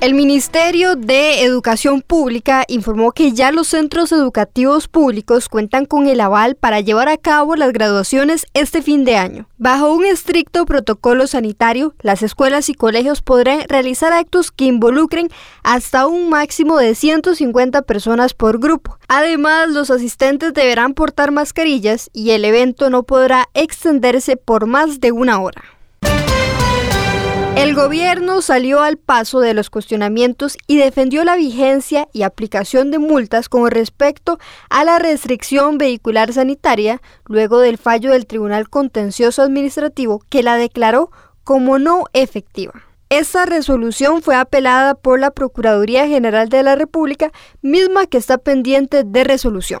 El Ministerio de Educación Pública informó que ya los centros educativos públicos cuentan con el aval para llevar a cabo las graduaciones este fin de año. Bajo un estricto protocolo sanitario, las escuelas y colegios podrán realizar actos que involucren hasta un máximo de 150 personas por grupo. Además, los asistentes deberán portar mascarillas y el evento no podrá extenderse por más de una hora. El gobierno salió al paso de los cuestionamientos y defendió la vigencia y aplicación de multas con respecto a la restricción vehicular sanitaria luego del fallo del Tribunal Contencioso Administrativo que la declaró como no efectiva. Esta resolución fue apelada por la Procuraduría General de la República, misma que está pendiente de resolución.